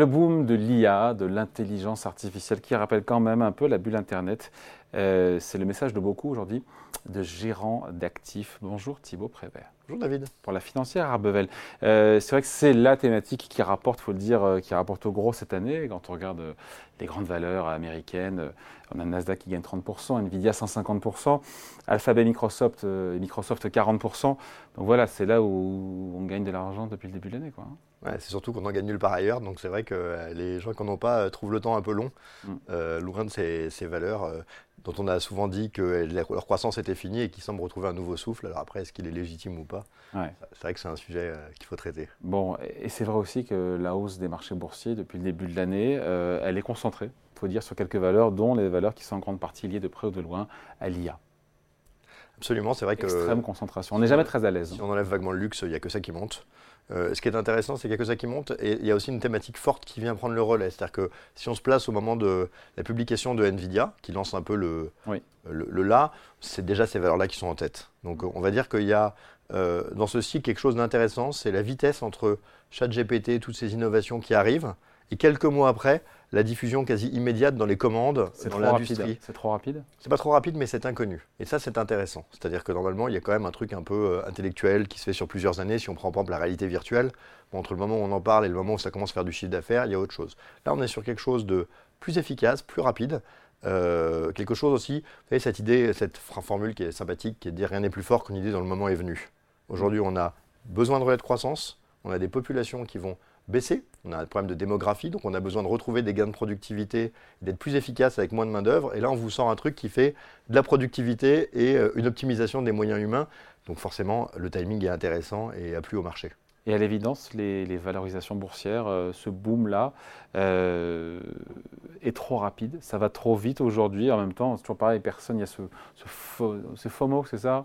Le boom de l'IA, de l'intelligence artificielle, qui rappelle quand même un peu la bulle Internet. Euh, c'est le message de beaucoup aujourd'hui de gérants d'actifs. Bonjour Thibaut Prévert. Bonjour David. Pour la financière Arbevel. Euh, c'est vrai que c'est la thématique qui rapporte, il faut le dire, euh, qui rapporte au gros cette année. Quand on regarde les grandes valeurs américaines, on a Nasdaq qui gagne 30%, Nvidia 150%, Alphabet Microsoft, et Microsoft 40%. Donc voilà, c'est là où on gagne de l'argent depuis le début de l'année. Ouais, c'est surtout qu'on en gagne nulle part ailleurs, donc c'est vrai que les gens qui n'en ont pas trouvent le temps un peu long, mm. loin de ces, ces valeurs dont on a souvent dit que leur croissance était finie et qu'ils semblent retrouver un nouveau souffle. Alors après, est-ce qu'il est légitime ou pas? C'est vrai que c'est un sujet euh, qu'il faut traiter. Bon, et c'est vrai aussi que la hausse des marchés boursiers depuis le début de l'année, euh, elle est concentrée, il faut dire, sur quelques valeurs, dont les valeurs qui sont en grande partie liées de près ou de loin à l'IA. Absolument, c'est vrai que... Extrême concentration. On n'est jamais très à l'aise. Si on enlève vaguement le luxe, il n'y a que ça qui monte. Euh, ce qui est intéressant, c'est qu'il n'y a que ça qui monte et il y a aussi une thématique forte qui vient prendre le relais. C'est-à-dire que si on se place au moment de la publication de Nvidia, qui lance un peu le, le, là, c'est déjà ces valeurs-là qui sont en tête. Donc on va dire qu'il y a euh, dans ceci quelque chose d'intéressant, c'est la vitesse entre ChatGPT, toutes ces innovations qui arrivent, et quelques mois après, la diffusion quasi immédiate dans les commandes, dans l'industrie. C'est trop rapide? C'est pas trop rapide, mais c'est inconnu. Et ça, c'est intéressant. C'est-à-dire que normalement, il y a quand même un truc un peu euh, intellectuel qui se fait sur plusieurs années. Si on prend par exemple la réalité virtuelle, entre le moment où on en parle et le moment où ça commence à faire du chiffre d'affaires, il y a autre chose. Là, on est sur quelque chose de plus efficace, plus rapide. Euh, quelque chose aussi, vous savez, cette idée, cette formule qui est sympathique, qui est de dire rien n'est plus fort qu'une idée dont le moment est venu. Aujourd'hui, on a besoin de relais de croissance, on a des populations qui vont baisser. On a un problème de démographie, donc on a besoin de retrouver des gains de productivité, d'être plus efficace avec moins de main-d'œuvre. Et là, on vous sort un truc qui fait de la productivité et euh, une optimisation des moyens humains. Donc forcément, le timing est intéressant et a plu au marché. Et à l'évidence, les, valorisations boursières, euh, ce boom-là, euh, est trop rapide. Ça va trop vite aujourd'hui. En même temps, c'est toujours pareil, personne, il y a ce, ce FOMO, c'est ça?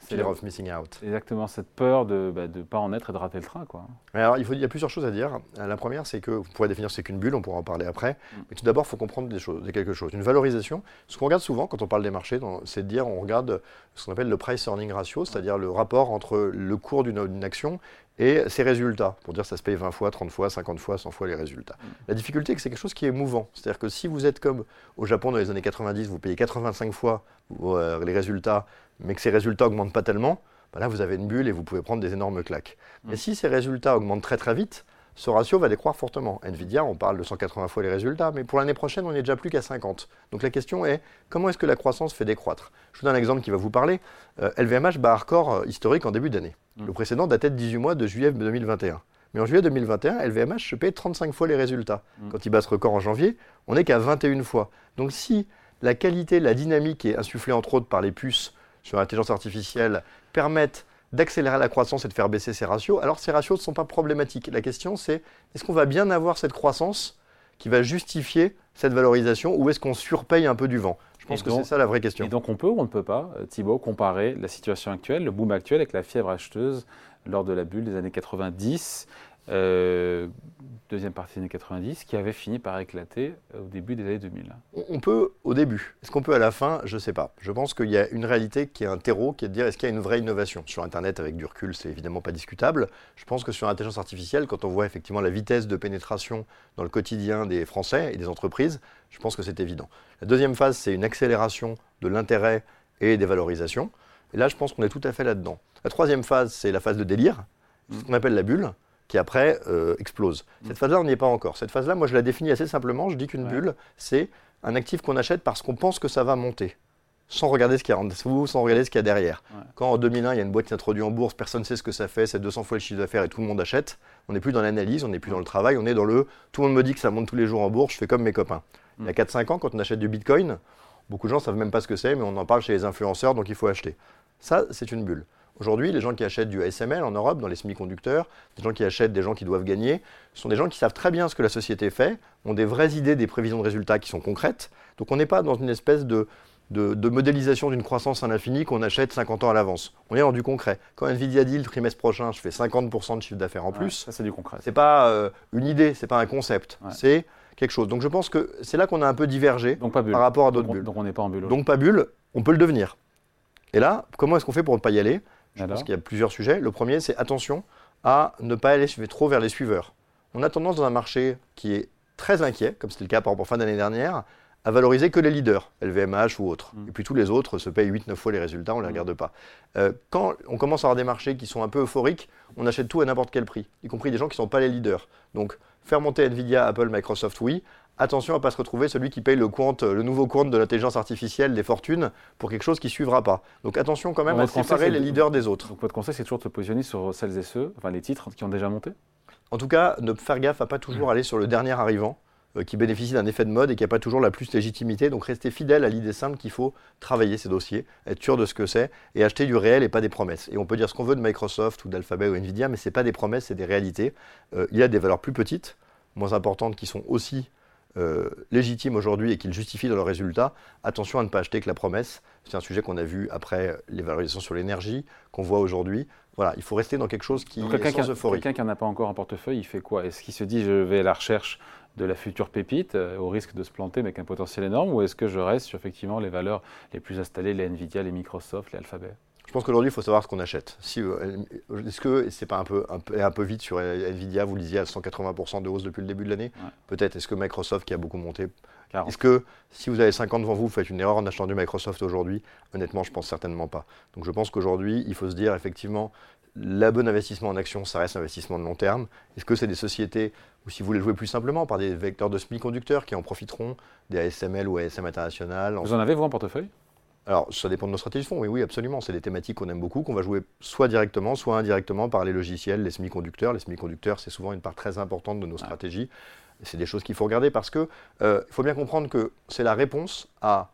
C'est of missing out. Exactement, cette peur de ne bah, pas en être et de rater le train. Quoi. alors, il, faut, il y a plusieurs choses à dire. La première, c'est que vous pourrez définir ce qu'est une bulle, on pourra en parler après. Mm. Mais tout d'abord, il faut comprendre des choses, quelque chose. Une valorisation, ce qu'on regarde souvent quand on parle des marchés, c'est de dire on regarde ce qu'on appelle le price earning ratio, c'est-à-dire le rapport entre le cours d'une action et ses résultats, pour dire ça se paye 20 fois, 30 fois, 50 fois, 100 fois les résultats. Mm. La difficulté, c'est que c'est quelque chose qui est mouvant. C'est-à-dire que si vous êtes comme au Japon dans les années 90, vous payez 85 fois euh, les résultats mais que ces résultats augmentent pas tellement, bah là vous avez une bulle et vous pouvez prendre des énormes claques. Mais mm. si ces résultats augmentent très très vite, ce ratio va décroître fortement. Nvidia, on parle de 180 fois les résultats, mais pour l'année prochaine, on n'est déjà plus qu'à 50. Donc la question est, comment est-ce que la croissance fait décroître? Je vous donne un exemple qui va vous parler. LVMH euh, bat un record euh, historique en début d'année. Mm. Le précédent datait de 18 mois de juillet 2021. Mais en juillet 2021, LVMH se paye 35 fois les résultats. Mm. Quand il bat ce record en janvier, on n'est qu'à 21 fois. Donc si la qualité, la dynamique est insufflée entre autres par les puces sur l'intelligence artificielle permettent d'accélérer la croissance et de faire baisser ces ratios, alors ces ratios ne sont pas problématiques. La question c'est est-ce qu'on va bien avoir cette croissance qui va justifier cette valorisation ou est-ce qu'on surpaye un peu du vent? Je pense que c'est ça la vraie question. Et donc on peut ou on ne peut pas, Thibault, comparer la situation actuelle, le boom actuel avec la fièvre acheteuse lors de la bulle des années 90 euh, deuxième partie des années 90, qui avait fini par éclater euh, au début des années 2000. On peut au début. Est-ce qu'on peut à la fin? Je ne sais pas. Je pense qu'il y a une réalité qui est un terreau, qui est de dire est-ce qu'il y a une vraie innovation? Sur Internet, avec du recul, c'est évidemment pas discutable. Je pense que sur l'intelligence artificielle, quand on voit effectivement la vitesse de pénétration dans le quotidien des Français et des entreprises, je pense que c'est évident. La deuxième phase, c'est une accélération de l'intérêt et des valorisations. Et là, je pense qu'on est tout à fait là-dedans. La troisième phase, c'est la phase de délire, ce qu'on appelle la bulle qui après euh, explose. Cette mm. phase-là, on n'y est pas encore. Cette phase-là, moi, je la définis assez simplement. Je dis qu'une bulle, c'est un actif qu'on achète parce qu'on pense que ça va monter, sans regarder ce qu'il y a en dessous, sans regarder ce qu'il y a derrière. Quand en 2001, il y a une boîte qui introduit en bourse, personne ne sait ce que ça fait, c'est 200 fois le chiffre d'affaires et tout le monde achète. On n'est plus dans l'analyse, on n'est plus dans le travail, on est dans le tout le monde me dit que ça monte tous les jours en bourse, je fais comme mes copains. Il y a 4-5 mm. ans, quand on achète du bitcoin, beaucoup de gens ne savent même pas ce que c'est, mais on en parle chez les influenceurs, donc il faut acheter. Ça, c'est une bulle. Aujourd'hui, les gens qui achètent du ASML en Europe, dans les semi-conducteurs, les gens qui achètent des gens qui doivent gagner, sont des gens qui savent très bien ce que la société fait, ont des vraies idées des prévisions de résultats qui sont concrètes. Donc on n'est pas dans une espèce de, modélisation d'une croissance à l'infini qu'on achète 50 ans à l'avance. On est dans du concret. Quand Nvidia dit le trimestre prochain, je fais 50% de chiffre d'affaires en plus, ça c'est du concret. C'est pas euh, une idée, c'est pas un concept, c'est quelque chose. Donc je pense que c'est là qu'on a un peu divergé par rapport à d'autres bulles. Donc on n'est pas en bulle. Donc pas bulle, on peut le devenir. Et là, comment est-ce qu'on fait pour ne pas y aller? Je pense qu'il y a plusieurs sujets. Le premier, c'est attention à ne pas aller trop vers les suiveurs. on a tendance dans un marché qui est très inquiet, comme c'était le cas par exemple en fin d'année dernière, à valoriser que les leaders, LVMH ou autres. Mm. Et puis tous les autres se payent 8-9 fois les résultats, on ne les mm. regarde pas. Euh, quand on commence à avoir des marchés qui sont un peu euphoriques, on achète tout à n'importe quel prix, y compris des gens qui ne sont pas les leaders. Donc faire monter Nvidia, Apple, Microsoft, oui. Attention à ne pas se retrouver celui qui paye le, compte, le nouveau compte de l'intelligence artificielle des fortunes pour quelque chose qui ne suivra pas. Donc attention quand même à séparer les leaders des autres. Donc votre conseil, c'est toujours de se positionner sur celles et ceux, enfin les titres qui ont déjà monté? En tout cas, ne faire gaffe à pas toujours aller sur le dernier arrivant euh, qui bénéficie d'un effet de mode et qui n'a pas toujours la plus légitimité. Donc restez fidèle à l'idée simple qu'il faut travailler ces dossiers, être sûr de ce que c'est et acheter du réel et pas des promesses. Et on peut dire ce qu'on veut de Microsoft ou d'Alphabet ou Nvidia, mais ce n'est pas des promesses, c'est des réalités. Euh, il y a des valeurs plus petites, moins importantes, qui sont aussi euh, légitimes aujourd'hui et qui le justifient dans leurs résultats. Attention à ne pas acheter que la promesse. C'est un sujet qu'on a vu après les valorisations sur l'énergie, qu'on voit aujourd'hui. Voilà, il faut rester dans quelque chose qui est sans euphorie. Quelqu'un qui n'en a pas encore un portefeuille, il fait quoi? Est-ce qu'il se dit je vais à la recherche de la future pépite euh, au risque de se planter mais avec un potentiel énorme ou est-ce que je reste sur effectivement les valeurs les plus installées, les Nvidia, les Microsoft, les Alphabet? Je pense qu'aujourd'hui, il faut savoir ce qu'on achète. Si, euh, est-ce que c'est pas un peu, un, peu, un peu vite sur Nvidia Vous lisiez à 180% de hausse depuis le début de l'année Peut-être. Est-ce que Microsoft qui a beaucoup monté? Est-ce que si vous avez 50 devant vous, vous faites une erreur en achetant du Microsoft aujourd'hui? Honnêtement, je pense certainement pas. Donc je pense qu'aujourd'hui, il faut se dire effectivement, la bonne investissement en action, ça reste un investissement de long terme. Est-ce que c'est des sociétés, ou si vous voulez jouer plus simplement, par des vecteurs de semi-conducteurs qui en profiteront, des ASML ou ASM international Vous en avez, vous, en portefeuille? Alors, ça dépend de nos stratégies de fonds, oui, oui, absolument. C'est des thématiques qu'on aime beaucoup, qu'on va jouer soit directement, soit indirectement par les logiciels, les semi-conducteurs. Les semi-conducteurs, c'est souvent une part très importante de nos stratégies. C'est des choses qu'il faut regarder parce qu'il euh, faut bien comprendre que c'est la réponse à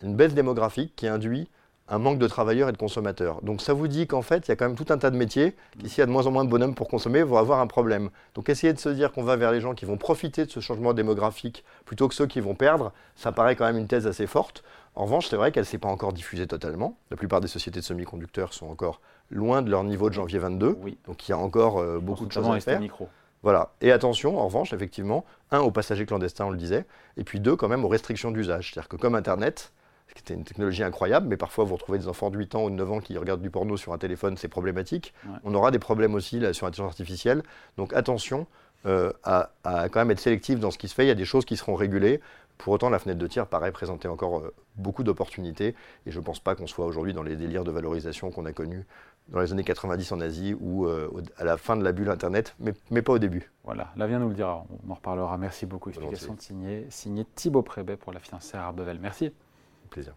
une baisse démographique qui induit un manque de travailleurs et de consommateurs. Donc ça vous dit qu'en fait, il y a quand même tout un tas de métiers qui, s'il y a de moins en moins de bonhommes pour consommer, vont avoir un problème. Donc essayer de se dire qu'on va vers les gens qui vont profiter de ce changement démographique plutôt que ceux qui vont perdre, ça paraît quand même une thèse assez forte. En revanche, c'est vrai qu'elle ne s'est pas encore diffusée totalement. La plupart des sociétés de semi-conducteurs sont encore loin de leur niveau de janvier 22. Donc il y a encore euh, beaucoup de choses à faire. Micro. Voilà. Et attention, en revanche, effectivement, un, aux passagers clandestins, on le disait, et puis deux, quand même, aux restrictions d'usage. C'est-à-dire que comme Internet, qui était une technologie incroyable, mais parfois vous retrouvez des enfants de 8 ans ou de 9 ans qui regardent du porno sur un téléphone, c'est problématique. On aura des problèmes aussi là, sur l'intelligence artificielle. Donc attention euh, à, quand même être sélectif dans ce qui se fait. Il y a des choses qui seront régulées. Pour autant, la fenêtre de tir paraît présenter encore euh, beaucoup d'opportunités. Et je ne pense pas qu'on soit aujourd'hui dans les délires de valorisation qu'on a connus dans les années 90 en Asie ou euh, à la fin de la bulle Internet, mais, mais, pas au début. Voilà, l'avenir nous le dira. On en reparlera. Merci beaucoup. Explication signée, signée Thibaut Prébet pour la financière Arbevel. Merci. Plaisir.